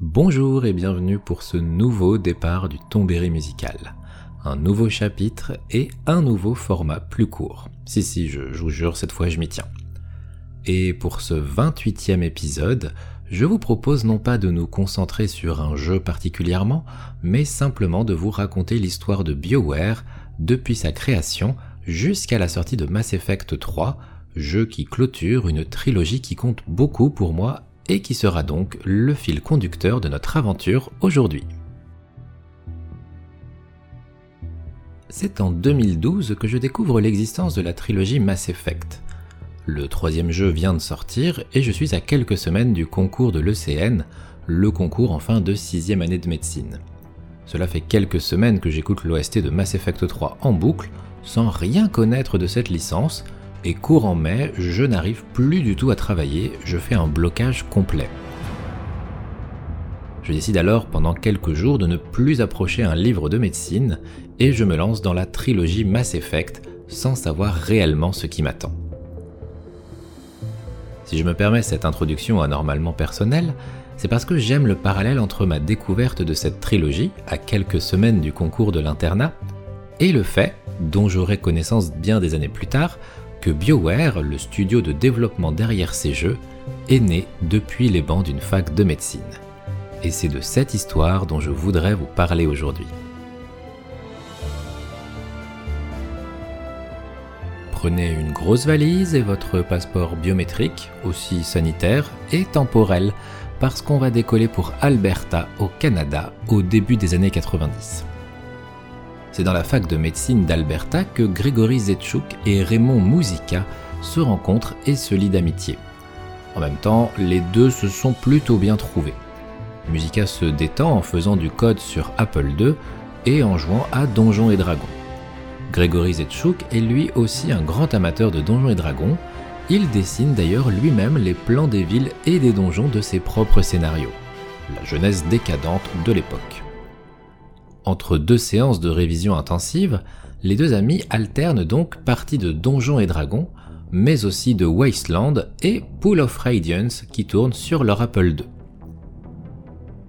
Bonjour et bienvenue pour ce nouveau départ du Tombéry musical. Un nouveau chapitre et un nouveau format plus court. Si si, je, vous jure, cette fois je m'y tiens. Et pour ce 28e épisode, je vous propose non pas de nous concentrer sur un jeu particulièrement, mais simplement de vous raconter l'histoire de BioWare depuis sa création jusqu'à la sortie de Mass Effect 3, jeu qui clôture une trilogie qui compte beaucoup pour moi et qui sera donc le fil conducteur de notre aventure aujourd'hui. C'est en 2012 que je découvre l'existence de la trilogie Mass Effect. Le troisième jeu vient de sortir et je suis à quelques semaines du concours de l'ECN, le concours en fin de sixième année de médecine. Cela fait quelques semaines que j'écoute l'OST de Mass Effect 3 en boucle, sans rien connaître de cette licence, et courant mai, je n'arrive plus du tout à travailler, je fais un blocage complet. Je décide alors pendant quelques jours de ne plus approcher un livre de médecine et je me lance dans la trilogie Mass Effect sans savoir réellement ce qui m'attend. Si je me permets cette introduction anormalement personnelle, c'est parce que j'aime le parallèle entre ma découverte de cette trilogie, à quelques semaines du concours de l'internat, et le fait, dont j'aurai connaissance bien des années plus tard, que BioWare, le studio de développement derrière ces jeux, est né depuis les bancs d'une fac de médecine. Et c'est de cette histoire dont je voudrais vous parler aujourd'hui. Prenez une grosse valise et votre passeport biométrique, aussi sanitaire et temporel, parce qu'on va décoller pour Alberta, au Canada, au début des années 90. C'est dans la fac de médecine d'Alberta que Grégory Zetchuk et Raymond Musica se rencontrent et se lient d'amitié. En même temps, les deux se sont plutôt bien trouvés. Musica se détend en faisant du code sur Apple II et en jouant à Donjons et Dragons. Grégory Zetchuk est lui aussi un grand amateur de Donjons et Dragons. Il dessine d'ailleurs lui-même les plans des villes et des donjons de ses propres scénarios. La jeunesse décadente de l'époque. Entre deux séances de révision intensive, les deux amis alternent donc parties de Donjons et Dragons, mais aussi de Wasteland et Pool of Radiance qui tournent sur leur Apple II.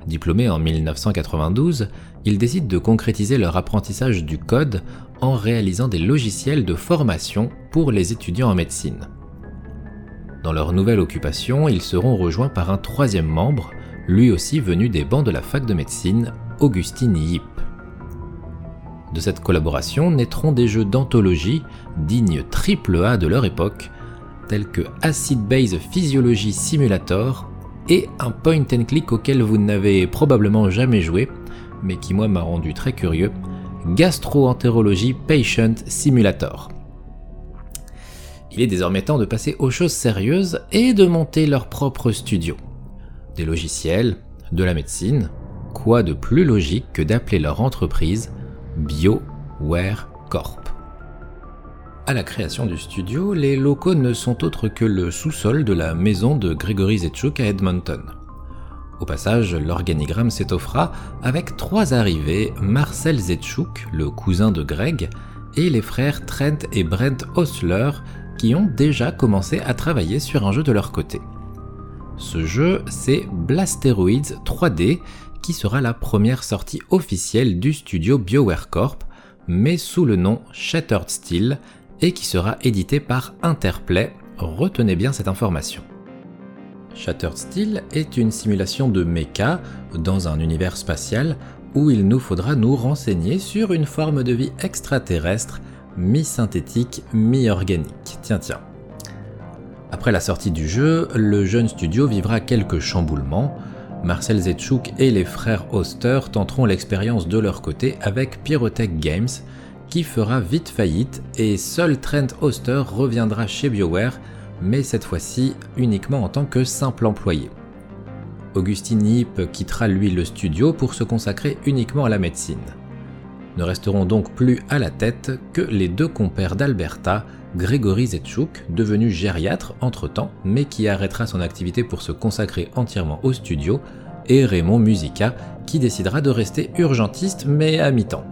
Diplômés en 1992, ils décident de concrétiser leur apprentissage du code en réalisant des logiciels de formation pour les étudiants en médecine. Dans leur nouvelle occupation, ils seront rejoints par un troisième membre, lui aussi venu des bancs de la fac de médecine, Augustine Yip. De cette collaboration naîtront des jeux d'anthologie dignes AAA de leur époque, tels que Acid Base Physiology Simulator et un point and click auquel vous n'avez probablement jamais joué, mais qui moi m'a rendu très curieux, Gastroentérologie Patient Simulator. Il est désormais temps de passer aux choses sérieuses et de monter leur propre studio. Des logiciels, de la médecine, quoi de plus logique que d'appeler leur entreprise BioWare Corp. À la création du studio, les locaux ne sont autres que le sous-sol de la maison de Gregory Zetchuk à Edmonton. Au passage, l'organigramme s'étoffera avec trois arrivées, Marcel Zetchuk, le cousin de Greg, et les frères Trent et Brent Osler, qui ont déjà commencé à travailler sur un jeu de leur côté. Ce jeu, c'est Blasteroids 3D, qui sera la première sortie officielle du studio BioWare Corp, mais sous le nom Shattered Steel, et qui sera édité par Interplay. Retenez bien cette information. Shattered Steel est une simulation de mecha dans un univers spatial où il nous faudra nous renseigner sur une forme de vie extraterrestre, mi-synthétique, mi-organique. Tiens, tiens. Après la sortie du jeu, le jeune studio vivra quelques chamboulements, Marcel Zetchuk et les frères Oster tenteront l'expérience de leur côté avec Pyrotech Games, qui fera vite faillite, et seul Trent Oster reviendra chez BioWare, mais cette fois-ci uniquement en tant que simple employé. Augustine Yip quittera lui le studio pour se consacrer uniquement à la médecine. Ne resteront donc plus à la tête que les deux compères d'Alberta, Grégory Zetchuk, devenu gériatre entre-temps, mais qui arrêtera son activité pour se consacrer entièrement au studio, et Raymond Musica, qui décidera de rester urgentiste mais à mi-temps.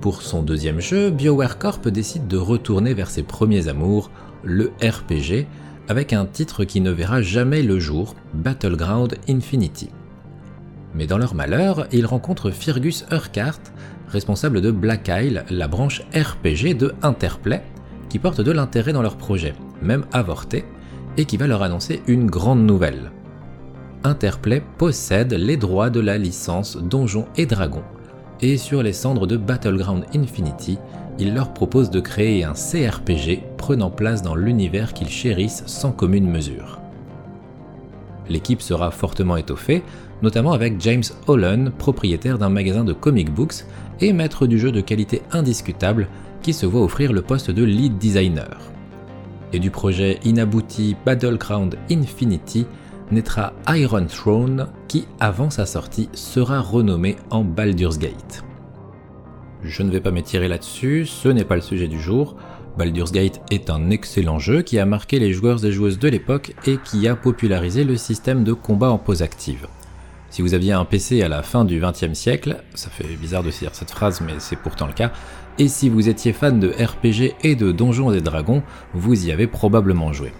Pour son deuxième jeu, BioWare Corp décide de retourner vers ses premiers amours, le RPG, avec un titre qui ne verra jamais le jour, Battleground Infinity. Mais dans leur malheur, ils rencontrent Fergus Urquhart, responsable de Black Isle, la branche RPG de Interplay, qui porte de l'intérêt dans leur projet, même avorté, et qui va leur annoncer une grande nouvelle. Interplay possède les droits de la licence Donjons et Dragons, et sur les cendres de Battleground Infinity, il leur propose de créer un CRPG prenant place dans l'univers qu'ils chérissent sans commune mesure. L'équipe sera fortement étoffée, notamment avec James Holland, propriétaire d'un magasin de comic books et maître du jeu de qualité indiscutable, qui se voit offrir le poste de lead designer. Et du projet inabouti Battleground Infinity naîtra Iron Throne, qui, avant sa sortie, sera renommé en Baldur's Gate. Je ne vais pas m'étirer là-dessus, ce n'est pas le sujet du jour. Baldur's Gate est un excellent jeu qui a marqué les joueurs et joueuses de l'époque et qui a popularisé le système de combat en pause active. Si vous aviez un PC à la fin du XXe siècle, ça fait bizarre de dire cette phrase mais c'est pourtant le cas, et si vous étiez fan de RPG et de Donjons et Dragons, vous y avez probablement joué.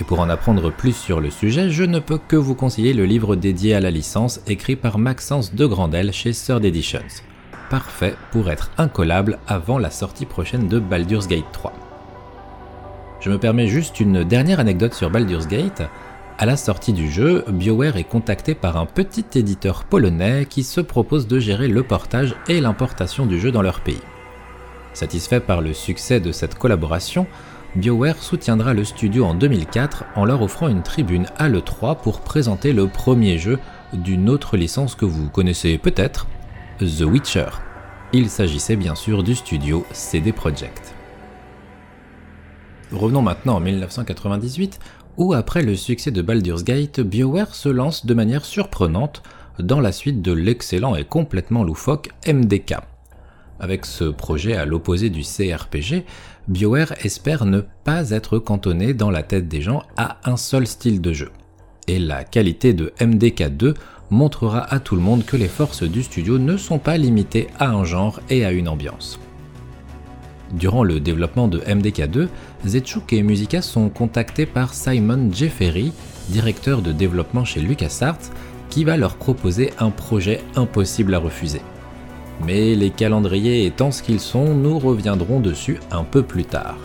Et pour en apprendre plus sur le sujet, je ne peux que vous conseiller le livre dédié à la licence écrit par Maxence de Grandel chez Third Editions. Parfait pour être incollable avant la sortie prochaine de Baldur's Gate 3. Je me permets juste une dernière anecdote sur Baldur's Gate. À la sortie du jeu, BioWare est contacté par un petit éditeur polonais qui se propose de gérer le portage et l'importation du jeu dans leur pays. Satisfait par le succès de cette collaboration, BioWare soutiendra le studio en 2004 en leur offrant une tribune à l'E3 pour présenter le premier jeu d'une autre licence que vous connaissez peut-être, The Witcher. Il s'agissait bien sûr du studio CD Projekt. Revenons maintenant en 1998 où après le succès de Baldur's Gate, BioWare se lance de manière surprenante dans la suite de l'excellent et complètement loufoque MDK. Avec ce projet à l'opposé du CRPG, BioWare espère ne pas être cantonné dans la tête des gens à un seul style de jeu. Et la qualité de MDK2 montrera à tout le monde que les forces du studio ne sont pas limitées à un genre et à une ambiance. Durant le développement de MDK2, Zechuk et Musica sont contactés par Simon Jeffery, directeur de développement chez LucasArts, qui va leur proposer un projet impossible à refuser. Mais les calendriers étant ce qu'ils sont, nous reviendrons dessus un peu plus tard.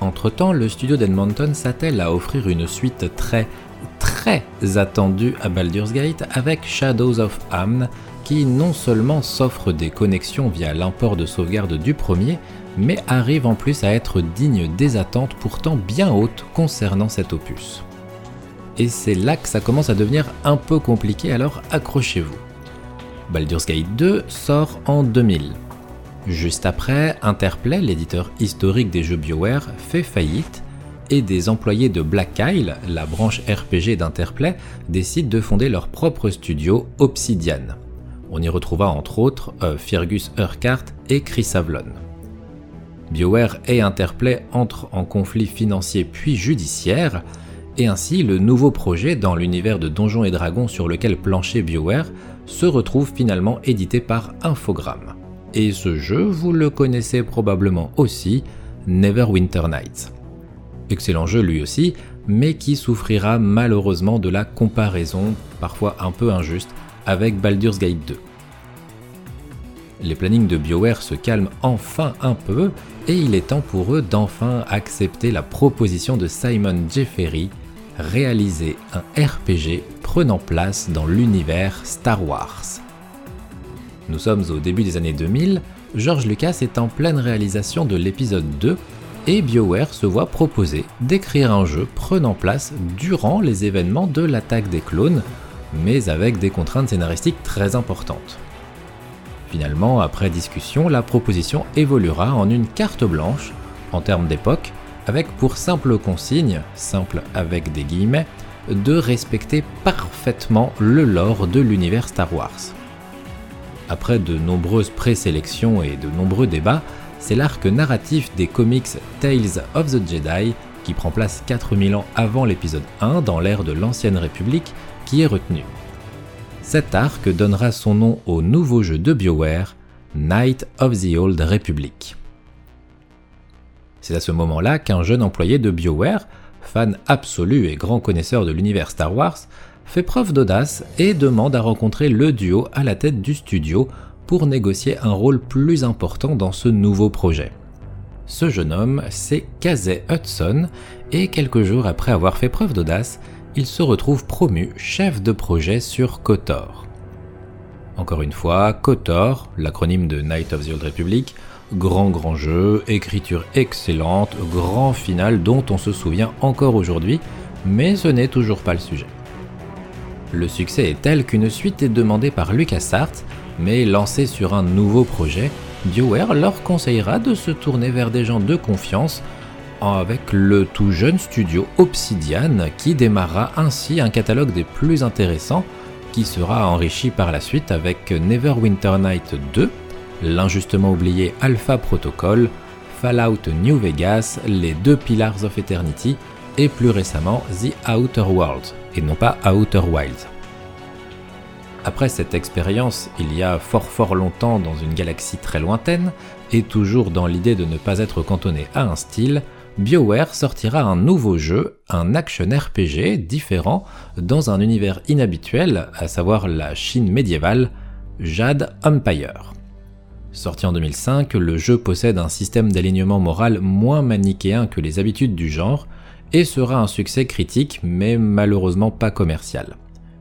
Entre-temps, le studio d'Edmonton s'attelle à offrir une suite très, très attendue à Baldur's Gate avec Shadows of Amn, qui non seulement s'offre des connexions via l'import de sauvegarde du premier, mais arrive en plus à être digne des attentes pourtant bien hautes concernant cet opus. Et c'est là que ça commence à devenir un peu compliqué, alors accrochez-vous. Baldur's Gate 2 sort en 2000. Juste après, Interplay, l'éditeur historique des jeux BioWare, fait faillite et des employés de Black Isle, la branche RPG d'Interplay, décident de fonder leur propre studio Obsidian. On y retrouva entre autres euh, Fergus Urquhart et Chris Avlon. BioWare et Interplay entrent en conflit financier puis judiciaire, et ainsi le nouveau projet dans l'univers de Donjons et Dragons sur lequel planchait BioWare se retrouve finalement édité par Infogrames. Et ce jeu, vous le connaissez probablement aussi, Neverwinter Nights. Excellent jeu lui aussi, mais qui souffrira malheureusement de la comparaison, parfois un peu injuste, avec Baldur's Gate 2. Les plannings de BioWare se calment enfin un peu, et il est temps pour eux d'enfin accepter la proposition de Simon Jeffery, réaliser un RPG prenant place dans l'univers Star Wars. Nous sommes au début des années 2000, George Lucas est en pleine réalisation de l'épisode 2 et BioWare se voit proposer d'écrire un jeu prenant place durant les événements de l'attaque des clones, mais avec des contraintes scénaristiques très importantes. Finalement, après discussion, la proposition évoluera en une carte blanche, en termes d'époque, avec pour simple consigne, simple avec des guillemets, de respecter parfaitement le lore de l'univers Star Wars. Après de nombreuses présélections et de nombreux débats, c'est l'arc narratif des comics Tales of the Jedi, qui prend place 4000 ans avant l'épisode 1 dans l'ère de l'Ancienne République, est retenu. Cet arc donnera son nom au nouveau jeu de BioWare, Night of the Old Republic. C'est à ce moment-là qu'un jeune employé de BioWare, fan absolu et grand connaisseur de l'univers Star Wars, fait preuve d'audace et demande à rencontrer le duo à la tête du studio pour négocier un rôle plus important dans ce nouveau projet. Ce jeune homme, c'est Casey Hudson, et quelques jours après avoir fait preuve d'audace, il se retrouve promu chef de projet sur KOTOR. Encore une fois, KOTOR, l'acronyme de Night of the Old Republic, grand grand jeu, écriture excellente, grand final dont on se souvient encore aujourd'hui, mais ce n'est toujours pas le sujet. Le succès est tel qu'une suite est demandée par LucasArts, mais lancée sur un nouveau projet, BioWare leur conseillera de se tourner vers des gens de confiance avec le tout jeune studio Obsidian qui démarrera ainsi un catalogue des plus intéressants qui sera enrichi par la suite avec Neverwinter Night 2, l'injustement oublié Alpha Protocol, Fallout New Vegas, les deux Pillars of Eternity et plus récemment The Outer Worlds, et non pas Outer Wilds. Après cette expérience, il y a fort fort longtemps dans une galaxie très lointaine, et toujours dans l'idée de ne pas être cantonné à un style, BioWare sortira un nouveau jeu, un action RPG différent, dans un univers inhabituel, à savoir la Chine médiévale, Jade Empire. Sorti en 2005, le jeu possède un système d'alignement moral moins manichéen que les habitudes du genre, et sera un succès critique mais malheureusement pas commercial.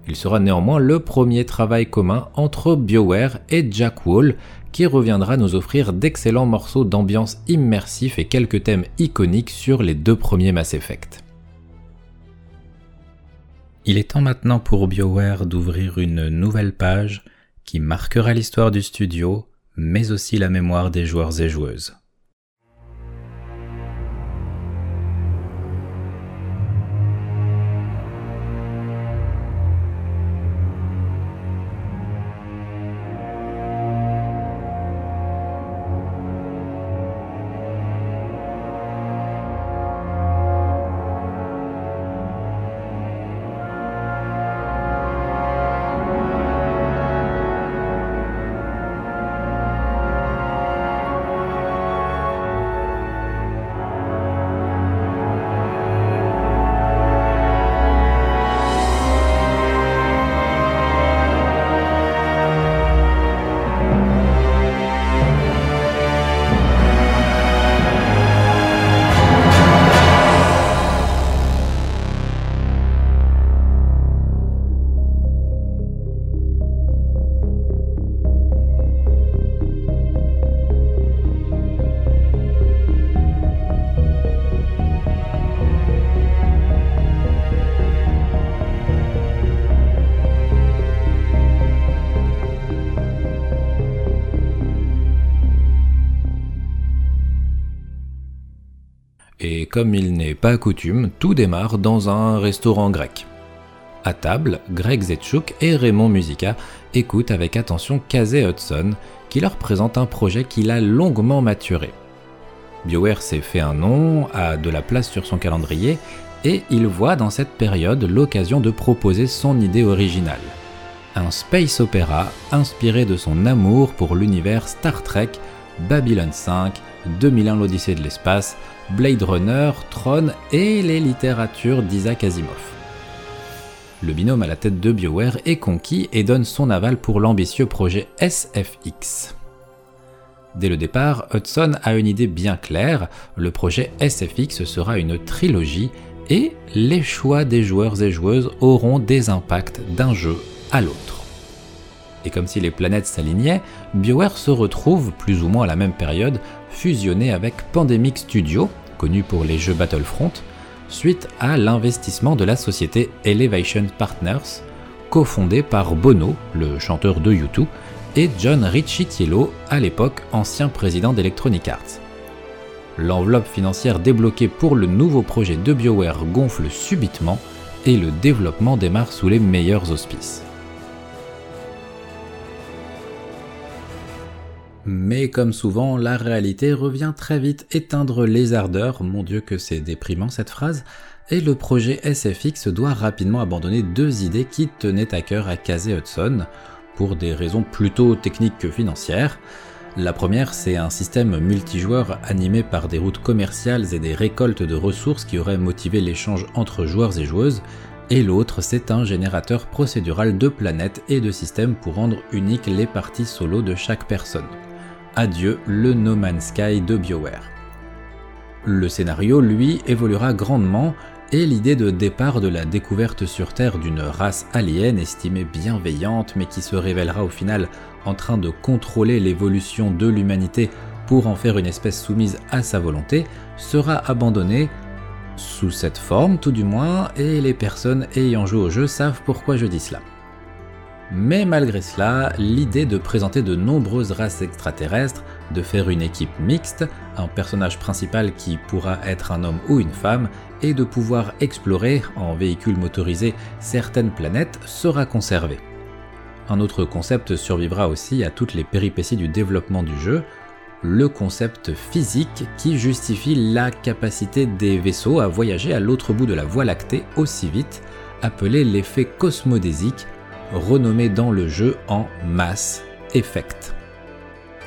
Il sera néanmoins le premier travail commun entre BioWare et Jack Wall qui reviendra nous offrir d'excellents morceaux d'ambiance immersif et quelques thèmes iconiques sur les deux premiers Mass Effect. Il est temps maintenant pour BioWare d'ouvrir une nouvelle page qui marquera l'histoire du studio, mais aussi la mémoire des joueurs et joueuses. Comme il n'est pas coutume, tout démarre dans un restaurant grec. À table, Greg Zetchuk et Raymond Musica écoutent avec attention Casey Hudson, qui leur présente un projet qu'il a longuement maturé. BioWare s'est fait un nom, a de la place sur son calendrier, et il voit dans cette période l'occasion de proposer son idée originale. Un space opéra inspiré de son amour pour l'univers Star Trek, Babylon 5, 2001 l'Odyssée de l'espace, Blade Runner, Tron et les littératures d'Isaac Asimov. Le binôme à la tête de BioWare est conquis et donne son aval pour l'ambitieux projet SFX. Dès le départ, Hudson a une idée bien claire, le projet SFX sera une trilogie et les choix des joueurs et joueuses auront des impacts d'un jeu à l'autre. Et comme si les planètes s'alignaient, BioWare se retrouve, plus ou moins à la même période, fusionné avec Pandemic Studio, connu pour les jeux Battlefront, suite à l'investissement de la société Elevation Partners, cofondée par Bono, le chanteur de U2, et John Ricciello, à l'époque ancien président d'Electronic Arts. L'enveloppe financière débloquée pour le nouveau projet de BioWare gonfle subitement et le développement démarre sous les meilleurs auspices. Mais comme souvent, la réalité revient très vite éteindre les ardeurs, mon dieu que c'est déprimant cette phrase, et le projet SFX doit rapidement abandonner deux idées qui tenaient à cœur à Casey Hudson, pour des raisons plutôt techniques que financières. La première, c'est un système multijoueur animé par des routes commerciales et des récoltes de ressources qui auraient motivé l'échange entre joueurs et joueuses, et l'autre c'est un générateur procédural de planètes et de systèmes pour rendre uniques les parties solo de chaque personne. Adieu le No Man's Sky de BioWare. Le scénario, lui, évoluera grandement et l'idée de départ de la découverte sur Terre d'une race alien estimée bienveillante mais qui se révélera au final en train de contrôler l'évolution de l'humanité pour en faire une espèce soumise à sa volonté sera abandonnée sous cette forme tout du moins et les personnes ayant joué au jeu savent pourquoi je dis cela. Mais malgré cela, l'idée de présenter de nombreuses races extraterrestres, de faire une équipe mixte, un personnage principal qui pourra être un homme ou une femme, et de pouvoir explorer en véhicule motorisé certaines planètes sera conservée. Un autre concept survivra aussi à toutes les péripéties du développement du jeu, le concept physique qui justifie la capacité des vaisseaux à voyager à l'autre bout de la Voie lactée aussi vite, appelé l'effet cosmodésique renommé dans le jeu en Mass Effect.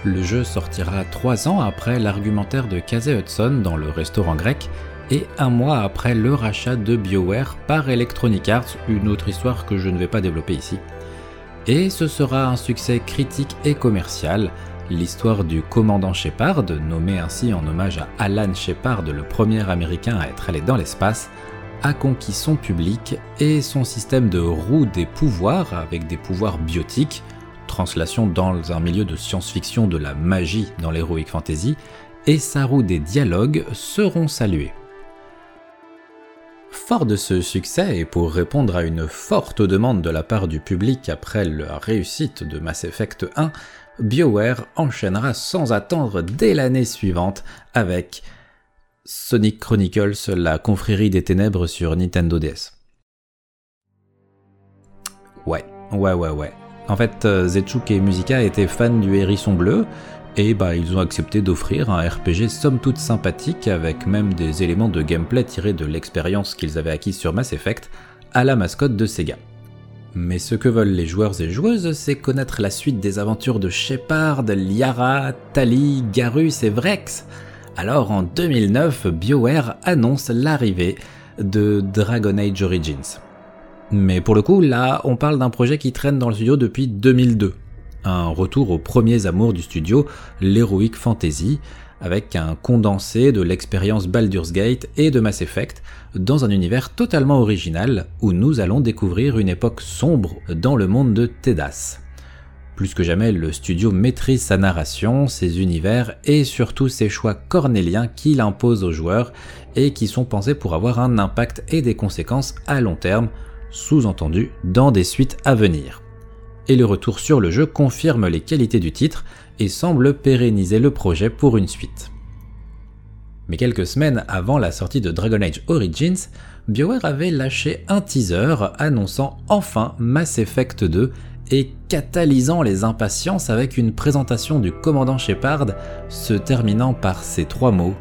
Le jeu sortira trois ans après l'argumentaire de Casey Hudson dans le restaurant grec et un mois après le rachat de BioWare par Electronic Arts, une autre histoire que je ne vais pas développer ici. Et ce sera un succès critique et commercial, l'histoire du commandant Shepard, nommé ainsi en hommage à Alan Shepard, le premier américain à être allé dans l'espace, a conquis son public et son système de roue des pouvoirs, avec des pouvoirs biotiques, translation dans un milieu de science-fiction de la magie dans l'heroic fantasy, et sa roue des dialogues seront salués. Fort de ce succès, et pour répondre à une forte demande de la part du public après la réussite de Mass Effect 1, BioWare enchaînera sans attendre dès l'année suivante avec Sonic Chronicles, la confrérie des ténèbres sur Nintendo DS. Ouais, ouais, ouais, ouais. En fait, euh, Zechuk et Musica étaient fans du hérisson bleu, et bah ils ont accepté d'offrir un RPG somme toute sympathique avec même des éléments de gameplay tirés de l'expérience qu'ils avaient acquise sur Mass Effect à la mascotte de Sega. Mais ce que veulent les joueurs et joueuses, c'est connaître la suite des aventures de Shepard, Liara, Tali, Garus et Vrex. Alors en 2009, BioWare annonce l'arrivée de Dragon Age Origins. Mais pour le coup, là, on parle d'un projet qui traîne dans le studio depuis 2002. Un retour aux premiers amours du studio, l'Heroic Fantasy, avec un condensé de l'expérience Baldur's Gate et de Mass Effect, dans un univers totalement original où nous allons découvrir une époque sombre dans le monde de Tedas. Plus que jamais, le studio maîtrise sa narration, ses univers et surtout ses choix cornéliens qu'il impose aux joueurs et qui sont pensés pour avoir un impact et des conséquences à long terme, sous-entendu dans des suites à venir. Et le retour sur le jeu confirme les qualités du titre et semble pérenniser le projet pour une suite. Mais quelques semaines avant la sortie de Dragon Age Origins, BioWare avait lâché un teaser annonçant enfin Mass Effect 2 et catalysant les impatiences avec une présentation du commandant Shepard se terminant par ces trois mots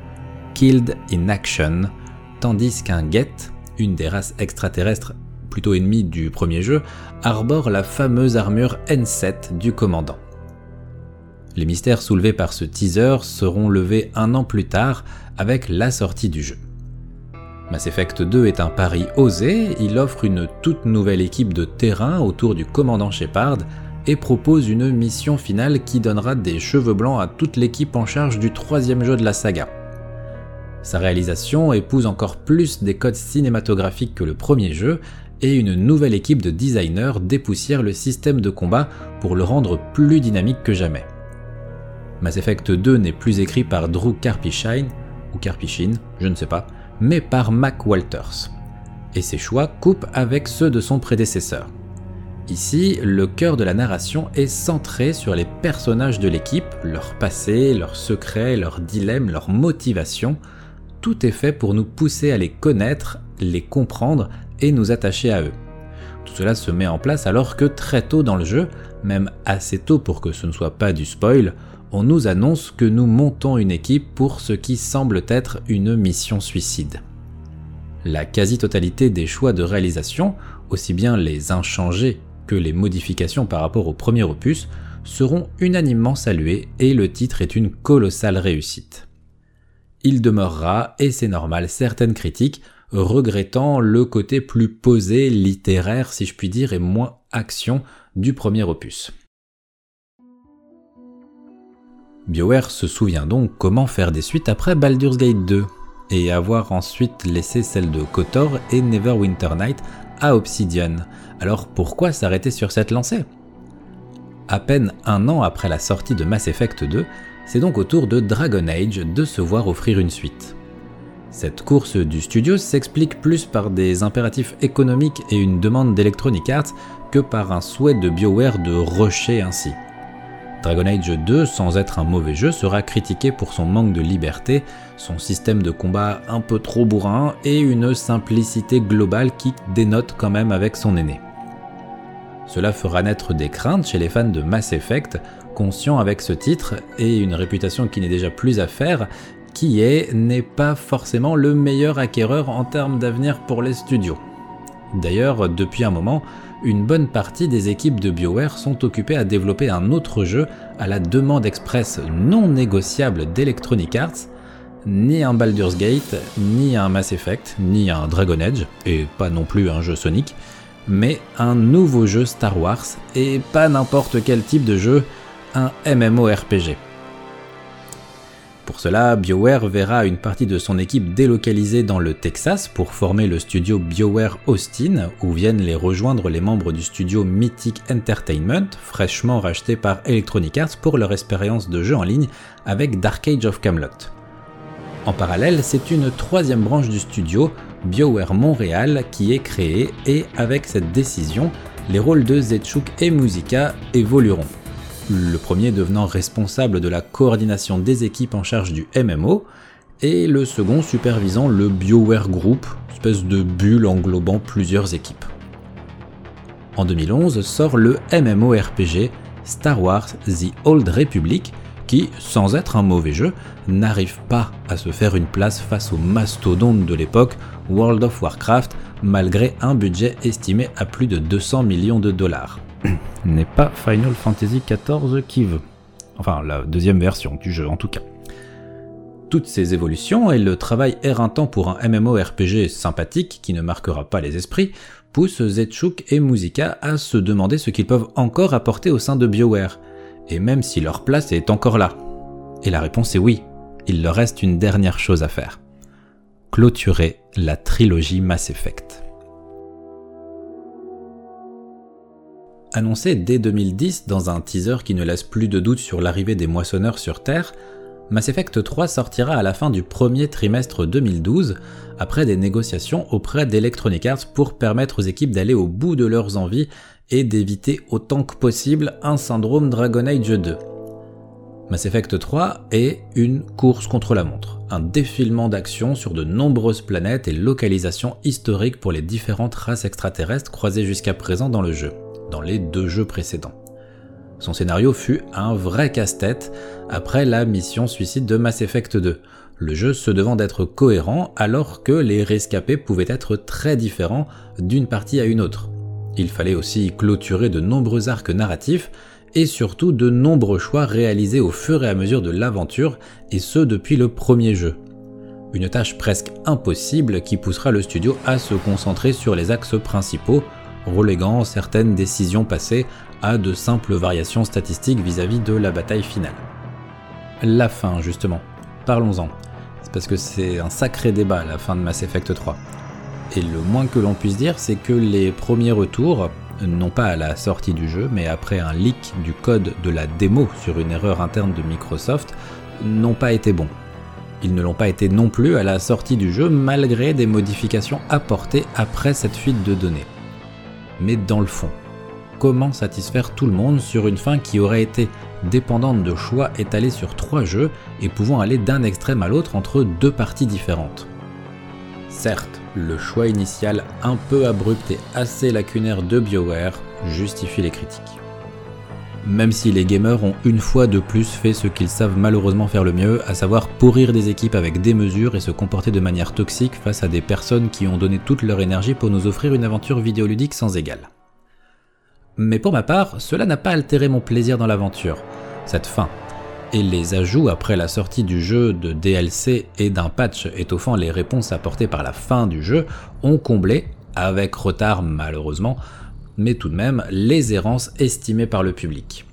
Killed in Action, tandis qu'un Get, une des races extraterrestres plutôt ennemies du premier jeu, arbore la fameuse armure N7 du commandant. Les mystères soulevés par ce teaser seront levés un an plus tard avec la sortie du jeu. Mass Effect 2 est un pari osé, il offre une toute nouvelle équipe de terrain autour du commandant Shepard et propose une mission finale qui donnera des cheveux blancs à toute l'équipe en charge du troisième jeu de la saga. Sa réalisation épouse encore plus des codes cinématographiques que le premier jeu, et une nouvelle équipe de designers dépoussière le système de combat pour le rendre plus dynamique que jamais. Mass Effect 2 n'est plus écrit par Drew Karpyshine, ou Karpyshine, je ne sais pas, mais par Mac Walters. Et ses choix coupent avec ceux de son prédécesseur. Ici, le cœur de la narration est centré sur les personnages de l'équipe, leur passé, leurs secrets, leurs dilemmes, leurs motivations. Tout est fait pour nous pousser à les connaître, les comprendre et nous attacher à eux. Tout cela se met en place alors que très tôt dans le jeu, même assez tôt pour que ce ne soit pas du spoil, on nous annonce que nous montons une équipe pour ce qui semble être une mission suicide. La quasi-totalité des choix de réalisation, aussi bien les inchangés que les modifications par rapport au premier opus, seront unanimement salués et le titre est une colossale réussite. Il demeurera, et c'est normal, certaines critiques, regrettant le côté plus posé, littéraire si je puis dire, et moins action du premier opus. BioWare se souvient donc comment faire des suites après Baldur's Gate 2, et avoir ensuite laissé celles de KOTOR et Neverwinter Night à Obsidian. Alors pourquoi s'arrêter sur cette lancée? À peine un an après la sortie de Mass Effect 2, c'est donc au tour de Dragon Age de se voir offrir une suite. Cette course du studio s'explique plus par des impératifs économiques et une demande d'Electronic Arts que par un souhait de BioWare de rusher ainsi. Dragon Age 2, sans être un mauvais jeu, sera critiqué pour son manque de liberté, son système de combat un peu trop bourrin et une simplicité globale qui dénote quand même avec son aîné. Cela fera naître des craintes chez les fans de Mass Effect, conscients avec ce titre et une réputation qui n'est déjà plus à faire, qui est n'est pas forcément le meilleur acquéreur en termes d'avenir pour les studios. D'ailleurs, depuis un moment, une bonne partie des équipes de BioWare sont occupées à développer un autre jeu à la demande express non négociable d'Electronic Arts, ni un Baldur's Gate, ni un Mass Effect, ni un Dragon Age, et pas non plus un jeu Sonic, mais un nouveau jeu Star Wars, et pas n'importe quel type de jeu, un MMORPG. Pour cela, BioWare verra une partie de son équipe délocalisée dans le Texas pour former le studio BioWare Austin, où viennent les rejoindre les membres du studio Mythic Entertainment, fraîchement racheté par Electronic Arts pour leur expérience de jeu en ligne avec Dark Age of Camelot. En parallèle, c'est une troisième branche du studio, BioWare Montréal, qui est créée et avec cette décision, les rôles de Zetchuk et Musica évolueront le premier devenant responsable de la coordination des équipes en charge du MMO, et le second supervisant le BioWare Group, espèce de bulle englobant plusieurs équipes. En 2011 sort le MMORPG Star Wars The Old Republic, qui, sans être un mauvais jeu, n'arrive pas à se faire une place face au mastodonte de l'époque World of Warcraft, malgré un budget estimé à plus de 200 millions de dollars. n'est pas Final Fantasy XIV qui veut. Enfin, la deuxième version du jeu en tout cas. Toutes ces évolutions et le travail éreintant pour un MMORPG sympathique qui ne marquera pas les esprits poussent Zetchuk et Musica à se demander ce qu'ils peuvent encore apporter au sein de BioWare, et même si leur place est encore là. Et la réponse est oui, il leur reste une dernière chose à faire. Clôturer la trilogie Mass Effect. Annoncé dès 2010 dans un teaser qui ne laisse plus de doute sur l'arrivée des moissonneurs sur Terre, Mass Effect 3 sortira à la fin du premier trimestre 2012, après des négociations auprès d'Electronic Arts pour permettre aux équipes d'aller au bout de leurs envies et d'éviter autant que possible un syndrome Dragon Age 2. Mass Effect 3 est une course contre la montre, un défilement d'action sur de nombreuses planètes et localisations historiques pour les différentes races extraterrestres croisées jusqu'à présent dans le jeu dans les deux jeux précédents. Son scénario fut un vrai casse-tête après la mission suicide de Mass Effect 2, le jeu se devant d'être cohérent alors que les rescapés pouvaient être très différents d'une partie à une autre. Il fallait aussi clôturer de nombreux arcs narratifs et surtout de nombreux choix réalisés au fur et à mesure de l'aventure, et ce depuis le premier jeu. Une tâche presque impossible qui poussera le studio à se concentrer sur les axes principaux, reléguant certaines décisions passées à de simples variations statistiques vis-à-vis de la bataille finale. La fin, justement. Parlons-en. C'est parce que c'est un sacré débat, la fin de Mass Effect 3. Et le moins que l'on puisse dire, c'est que les premiers retours, non pas à la sortie du jeu, mais après un leak du code de la démo sur une erreur interne de Microsoft, n'ont pas été bons. Ils ne l'ont pas été non plus à la sortie du jeu, malgré des modifications apportées après cette fuite de données mais dans le fond. Comment satisfaire tout le monde sur une fin qui aurait été dépendante de choix étalés sur trois jeux et pouvant aller d'un extrême à l'autre entre deux parties différentes? Certes, le choix initial un peu abrupt et assez lacunaire de BioWare justifie les critiques. Même si les gamers ont une fois de plus fait ce qu'ils savent malheureusement faire le mieux, à savoir pourrir des équipes avec des mesures et se comporter de manière toxique face à des personnes qui ont donné toute leur énergie pour nous offrir une aventure vidéoludique sans égale. Mais pour ma part, cela n'a pas altéré mon plaisir dans l'aventure, cette fin. et les ajouts après la sortie du jeu de DLC et d'un patch étoffant les réponses apportées par la fin du jeu ont comblé, avec retard malheureusement, mais tout de même les errances estimées par le public.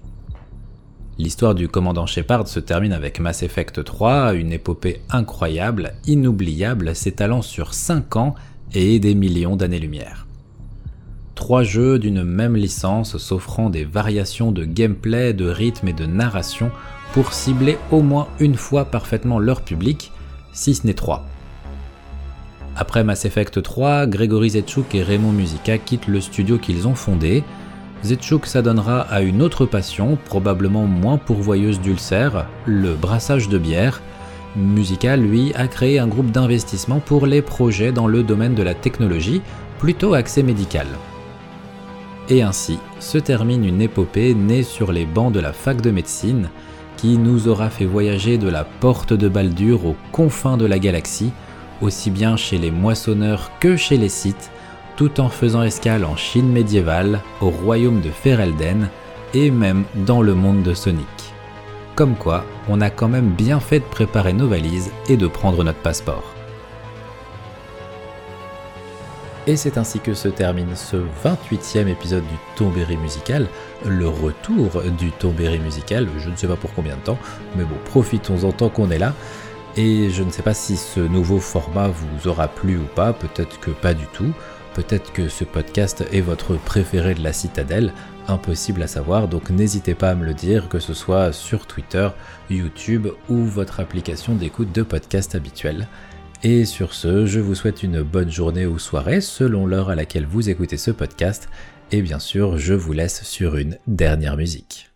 L'histoire du commandant Shepard se termine avec Mass Effect 3, une épopée incroyable, inoubliable, s'étalant sur 5 ans et des millions d'années-lumière. Trois jeux d'une même licence s'offrant des variations de gameplay, de rythme et de narration pour cibler au moins une fois parfaitement leur public, si ce n'est trois. Après Mass Effect 3, Gregory Zetchuk et Raymond Musica quittent le studio qu'ils ont fondé. Zetchuk s'adonnera à une autre passion, probablement moins pourvoyeuse d'ulcères, le brassage de bière. Musica, lui, a créé un groupe d'investissement pour les projets dans le domaine de la technologie, plutôt axé médical. Et ainsi se termine une épopée née sur les bancs de la fac de médecine, qui nous aura fait voyager de la porte de Baldur aux confins de la galaxie, aussi bien chez les moissonneurs que chez les Sith, tout en faisant escale en Chine médiévale, au royaume de Ferelden et même dans le monde de Sonic. Comme quoi, on a quand même bien fait de préparer nos valises et de prendre notre passeport. Et c'est ainsi que se termine ce 28e épisode du Tombéry musical, le retour du Tombéry musical, je ne sais pas pour combien de temps, mais bon, profitons-en tant qu'on est là. Et je ne sais pas si ce nouveau format vous aura plu ou pas, peut-être que pas du tout, peut-être que ce podcast est votre préféré de la citadelle, impossible à savoir, donc n'hésitez pas à me le dire, que ce soit sur Twitter, YouTube ou votre application d'écoute de podcast habituelle. Et sur ce, je vous souhaite une bonne journée ou soirée selon l'heure à laquelle vous écoutez ce podcast. Et bien sûr, je vous laisse sur une dernière musique.